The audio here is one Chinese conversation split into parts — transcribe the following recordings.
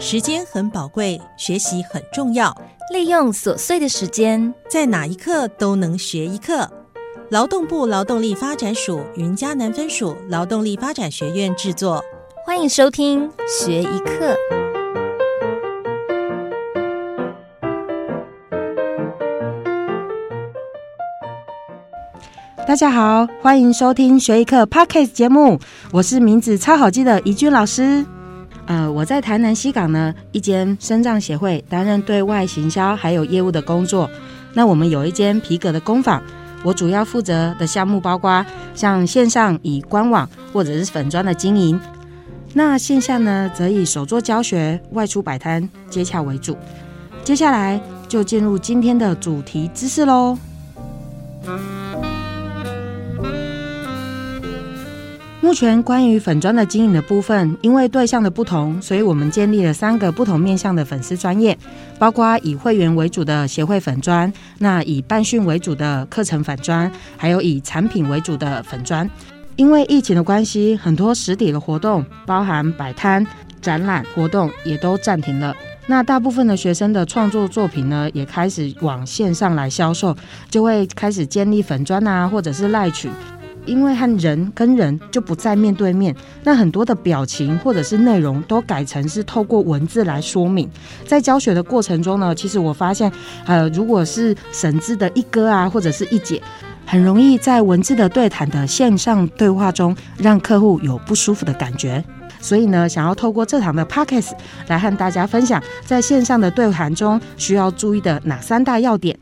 时间很宝贵，学习很重要。利用琐碎的时间，在哪一刻都能学一课。劳动部劳动力发展署云嘉南分署劳动力发展学院制作，欢迎收听学一课。大家好，欢迎收听学一课 Podcast 节目，我是名字超好记的怡君老师。呃，我在台南西港呢一间生藏协会担任对外行销还有业务的工作。那我们有一间皮革的工坊，我主要负责的项目包括像线上以官网或者是粉砖的经营，那线下呢则以手作教学、外出摆摊接洽为主。接下来就进入今天的主题知识喽。目前关于粉砖的经营的部分，因为对象的不同，所以我们建立了三个不同面向的粉丝专业，包括以会员为主的协会粉砖，那以办训为主的课程粉砖，还有以产品为主的粉砖。因为疫情的关系，很多实体的活动，包含摆摊、展览活动，也都暂停了。那大部分的学生的创作作品呢，也开始往线上来销售，就会开始建立粉砖啊，或者是赖群。因为和人跟人就不再面对面，那很多的表情或者是内容都改成是透过文字来说明。在教学的过程中呢，其实我发现，呃，如果是神字的一哥啊，或者是一姐，很容易在文字的对谈的线上对话中，让客户有不舒服的感觉。所以呢，想要透过这堂的 p o c k s t 来和大家分享，在线上的对谈中需要注意的哪三大要点。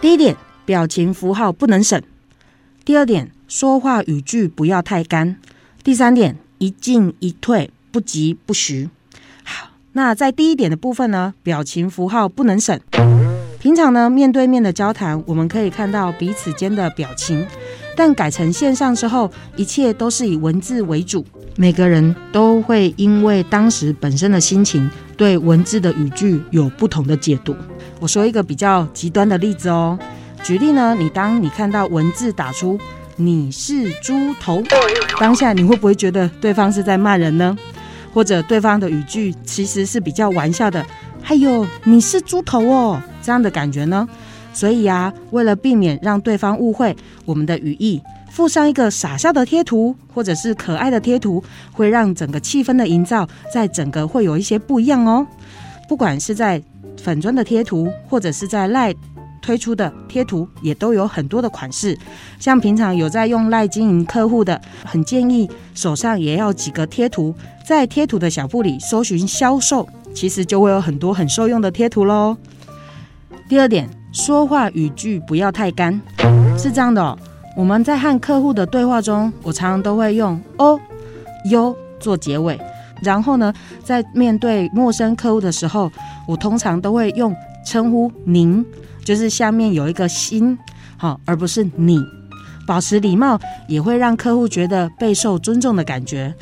第一点。表情符号不能省。第二点，说话语句不要太干。第三点，一进一退，不急不徐。好，那在第一点的部分呢，表情符号不能省。平常呢，面对面的交谈，我们可以看到彼此间的表情，但改成线上之后，一切都是以文字为主。每个人都会因为当时本身的心情，对文字的语句有不同的解读。我说一个比较极端的例子哦。举例呢，你当你看到文字打出“你是猪头”，当下你会不会觉得对方是在骂人呢？或者对方的语句其实是比较玩笑的，“哎呦，你是猪头哦”这样的感觉呢？所以啊，为了避免让对方误会我们的语义，附上一个傻笑的贴图或者是可爱的贴图，会让整个气氛的营造在整个会有一些不一样哦。不管是在粉砖的贴图，或者是在赖。推出的贴图也都有很多的款式，像平常有在用赖经营客户的，很建议手上也要几个贴图，在贴图的小布里搜寻销售，其实就会有很多很受用的贴图喽。第二点，说话语句不要太干，是这样的哦。我们在和客户的对话中，我常常都会用哦、哟做结尾，然后呢，在面对陌生客户的时候，我通常都会用称呼您。就是下面有一个心，好，而不是你。保持礼貌也会让客户觉得备受尊重的感觉。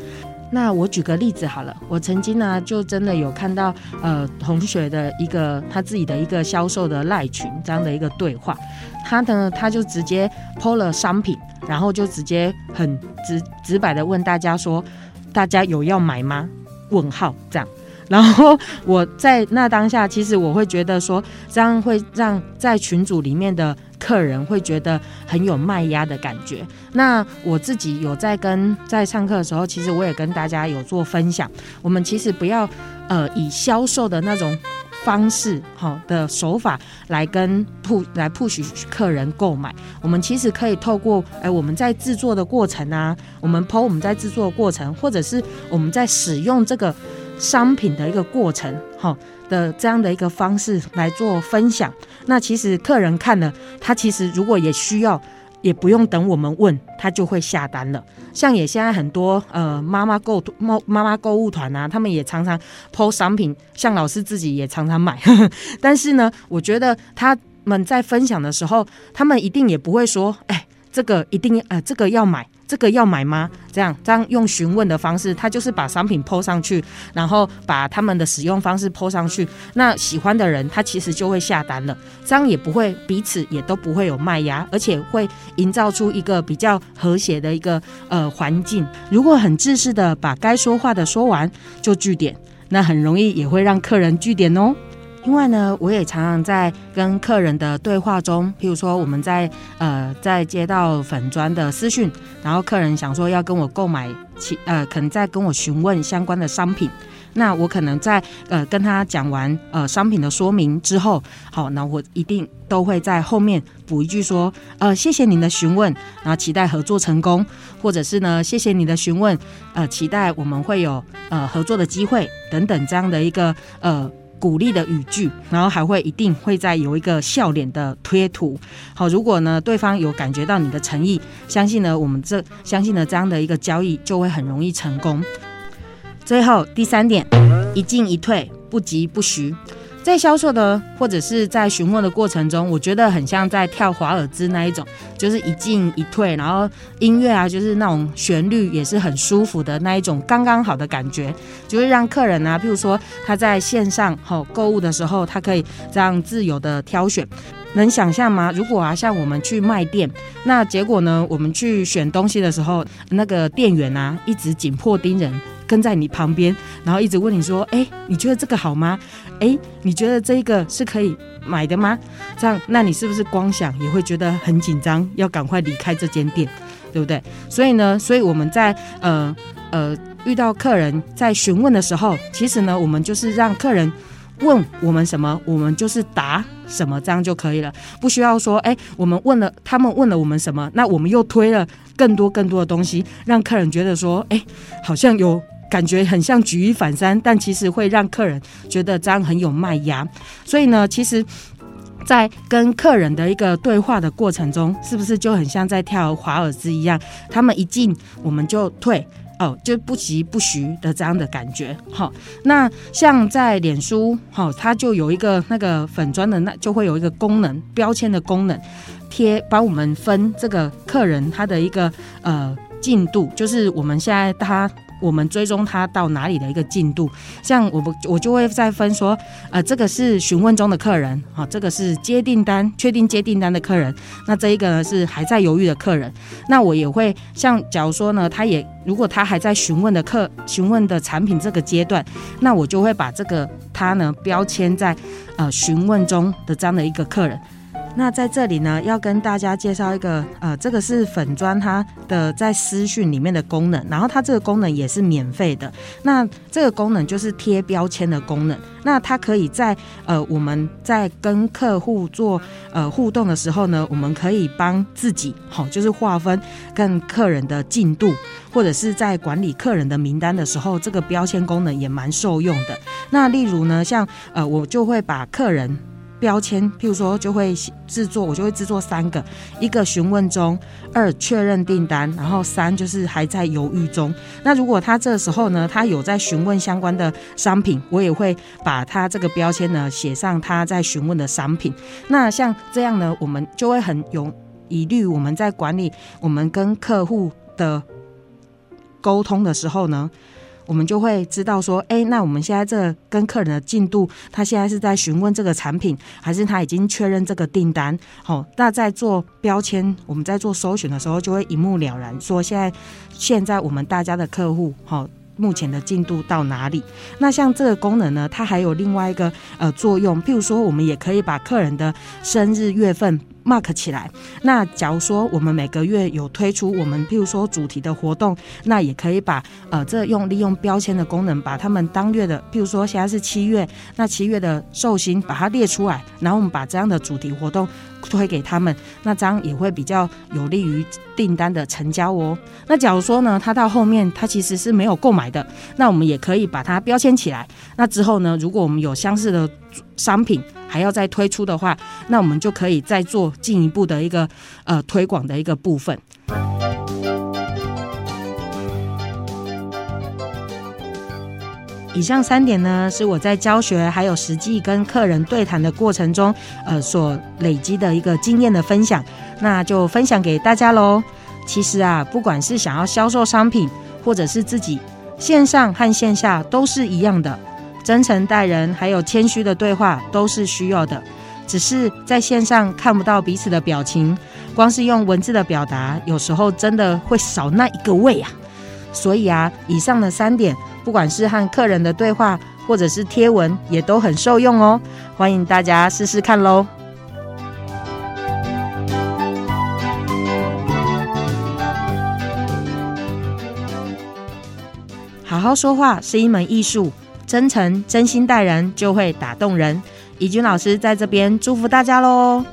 那我举个例子好了，我曾经呢就真的有看到呃同学的一个他自己的一个销售的赖群这样的一个对话，他呢他就直接抛了商品，然后就直接很直直白的问大家说，大家有要买吗？问号这样。然后我在那当下，其实我会觉得说，这样会让在群组里面的客人会觉得很有卖压的感觉。那我自己有在跟在上课的时候，其实我也跟大家有做分享。我们其实不要呃以销售的那种方式好的手法来跟铺来铺许客人购买。我们其实可以透过哎我们在制作的过程啊，我们抛我们在制作的过程，或者是我们在使用这个。商品的一个过程，哈的这样的一个方式来做分享。那其实客人看了，他其实如果也需要，也不用等我们问，他就会下单了。像也现在很多呃妈妈购妈妈妈购物团啊，他们也常常抛商品，像老师自己也常常买。但是呢，我觉得他们在分享的时候，他们一定也不会说，哎。这个一定呃，这个要买，这个要买吗？这样这样用询问的方式，他就是把商品抛上去，然后把他们的使用方式抛上去。那喜欢的人，他其实就会下单了。这样也不会彼此也都不会有卖压，而且会营造出一个比较和谐的一个呃环境。如果很自私的把该说话的说完就据点，那很容易也会让客人据点哦。另外呢，我也常常在跟客人的对话中，譬如说我们在呃在接到粉砖的私讯，然后客人想说要跟我购买其呃可能在跟我询问相关的商品，那我可能在呃跟他讲完呃商品的说明之后，好，那我一定都会在后面补一句说，呃谢谢您的询问，然后期待合作成功，或者是呢谢谢你的询问，呃期待我们会有呃合作的机会等等这样的一个呃。鼓励的语句，然后还会一定会再有一个笑脸的贴图。好，如果呢对方有感觉到你的诚意，相信呢我们这相信呢这样的一个交易就会很容易成功。最后第三点，一进一退，不急不徐。在销售的或者是在询问的过程中，我觉得很像在跳华尔兹那一种，就是一进一退，然后音乐啊，就是那种旋律也是很舒服的那一种刚刚好的感觉，就是让客人啊，譬如说他在线上吼购物的时候，他可以这样自由的挑选。能想象吗？如果啊，像我们去卖店，那结果呢，我们去选东西的时候，那个店员啊，一直紧迫盯人。跟在你旁边，然后一直问你说：“哎，你觉得这个好吗？哎，你觉得这个是可以买的吗？”这样，那你是不是光想也会觉得很紧张，要赶快离开这间店，对不对？所以呢，所以我们在呃呃遇到客人在询问的时候，其实呢，我们就是让客人问我们什么，我们就是答什么，这样就可以了，不需要说：“哎，我们问了他们问了我们什么，那我们又推了更多更多的东西，让客人觉得说：哎，好像有。”感觉很像举一反三，但其实会让客人觉得这样很有卖压。所以呢，其实，在跟客人的一个对话的过程中，是不是就很像在跳华尔兹一样？他们一进我们就退，哦，就不急不徐的这样的感觉。好，那像在脸书，好，它就有一个那个粉砖的那就会有一个功能标签的功能，贴帮我们分这个客人他的一个呃进度，就是我们现在他。我们追踪他到哪里的一个进度，像我们我就会再分说，呃，这个是询问中的客人，好，这个是接订单确定接订单的客人，那这一个呢是还在犹豫的客人，那我也会像假如说呢，他也如果他还在询问的客询问的产品这个阶段，那我就会把这个他呢标签在呃询问中的这样的一个客人。那在这里呢，要跟大家介绍一个，呃，这个是粉砖它的在私讯里面的功能，然后它这个功能也是免费的。那这个功能就是贴标签的功能。那它可以在呃我们在跟客户做呃互动的时候呢，我们可以帮自己好，就是划分跟客人的进度，或者是在管理客人的名单的时候，这个标签功能也蛮受用的。那例如呢，像呃我就会把客人。标签，譬如说就会制作，我就会制作三个，一个询问中，二确认订单，然后三就是还在犹豫中。那如果他这时候呢，他有在询问相关的商品，我也会把他这个标签呢写上他在询问的商品。那像这样呢，我们就会很有疑虑，我们在管理我们跟客户的沟通的时候呢。我们就会知道说，哎，那我们现在这跟客人的进度，他现在是在询问这个产品，还是他已经确认这个订单？好，那在做标签，我们在做搜寻的时候，就会一目了然，说现在现在我们大家的客户，好，目前的进度到哪里？那像这个功能呢，它还有另外一个呃作用，譬如说，我们也可以把客人的生日月份。Mark 起来。那假如说我们每个月有推出我们譬如说主题的活动，那也可以把呃这用利用标签的功能，把他们当月的譬如说现在是七月，那七月的寿星把它列出来，然后我们把这样的主题活动推给他们，那这样也会比较有利于订单的成交哦。那假如说呢，他到后面他其实是没有购买的，那我们也可以把它标签起来。那之后呢，如果我们有相似的商品。还要再推出的话，那我们就可以再做进一步的一个呃推广的一个部分。以上三点呢，是我在教学还有实际跟客人对谈的过程中，呃，所累积的一个经验的分享。那就分享给大家喽。其实啊，不管是想要销售商品，或者是自己线上和线下都是一样的，真诚待人，还有谦虚的对话都是需要的。只是在线上看不到彼此的表情，光是用文字的表达，有时候真的会少那一个味啊。所以啊，以上的三点，不管是和客人的对话，或者是贴文，也都很受用哦。欢迎大家试试看喽。好好说话是一门艺术，真诚、真心待人就会打动人。怡君老师在这边祝福大家喽。